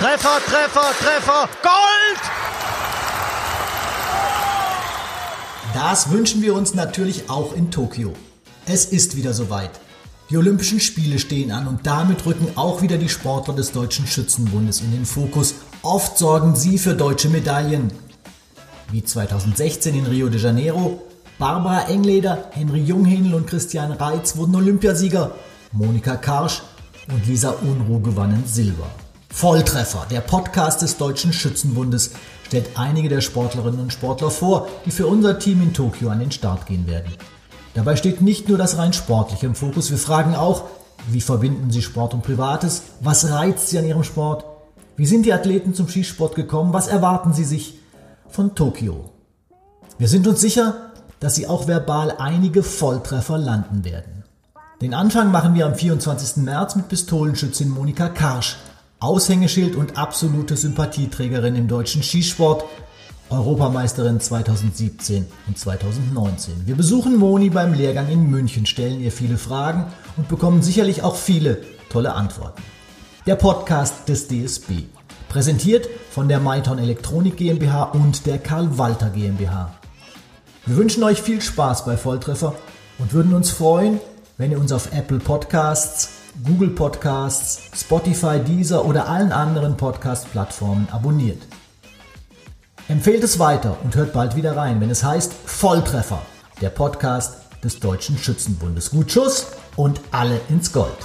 Treffer, Treffer, Treffer, Gold! Das wünschen wir uns natürlich auch in Tokio. Es ist wieder soweit. Die Olympischen Spiele stehen an und damit rücken auch wieder die Sportler des Deutschen Schützenbundes in den Fokus. Oft sorgen sie für deutsche Medaillen. Wie 2016 in Rio de Janeiro. Barbara Engleder, Henry Junghähnl und Christian Reitz wurden Olympiasieger. Monika Karsch und Lisa Unruh gewannen Silber. Volltreffer, der Podcast des Deutschen Schützenbundes, stellt einige der Sportlerinnen und Sportler vor, die für unser Team in Tokio an den Start gehen werden. Dabei steht nicht nur das rein Sportliche im Fokus, wir fragen auch, wie verbinden Sie Sport und Privates? Was reizt Sie an Ihrem Sport? Wie sind die Athleten zum Skisport gekommen? Was erwarten Sie sich von Tokio? Wir sind uns sicher, dass Sie auch verbal einige Volltreffer landen werden. Den Anfang machen wir am 24. März mit Pistolenschützin Monika Karsch, Aushängeschild und absolute Sympathieträgerin im deutschen Skisport, Europameisterin 2017 und 2019. Wir besuchen Moni beim Lehrgang in München, stellen ihr viele Fragen und bekommen sicherlich auch viele tolle Antworten. Der Podcast des DSB, präsentiert von der Maiton Elektronik GmbH und der Karl Walter GmbH. Wir wünschen euch viel Spaß bei Volltreffer und würden uns freuen, wenn ihr uns auf Apple Podcasts, Google Podcasts, Spotify, Deezer oder allen anderen Podcast-Plattformen abonniert. Empfehlt es weiter und hört bald wieder rein, wenn es heißt Volltreffer, der Podcast des Deutschen Schützenbundes. Gut Schuss und alle ins Gold.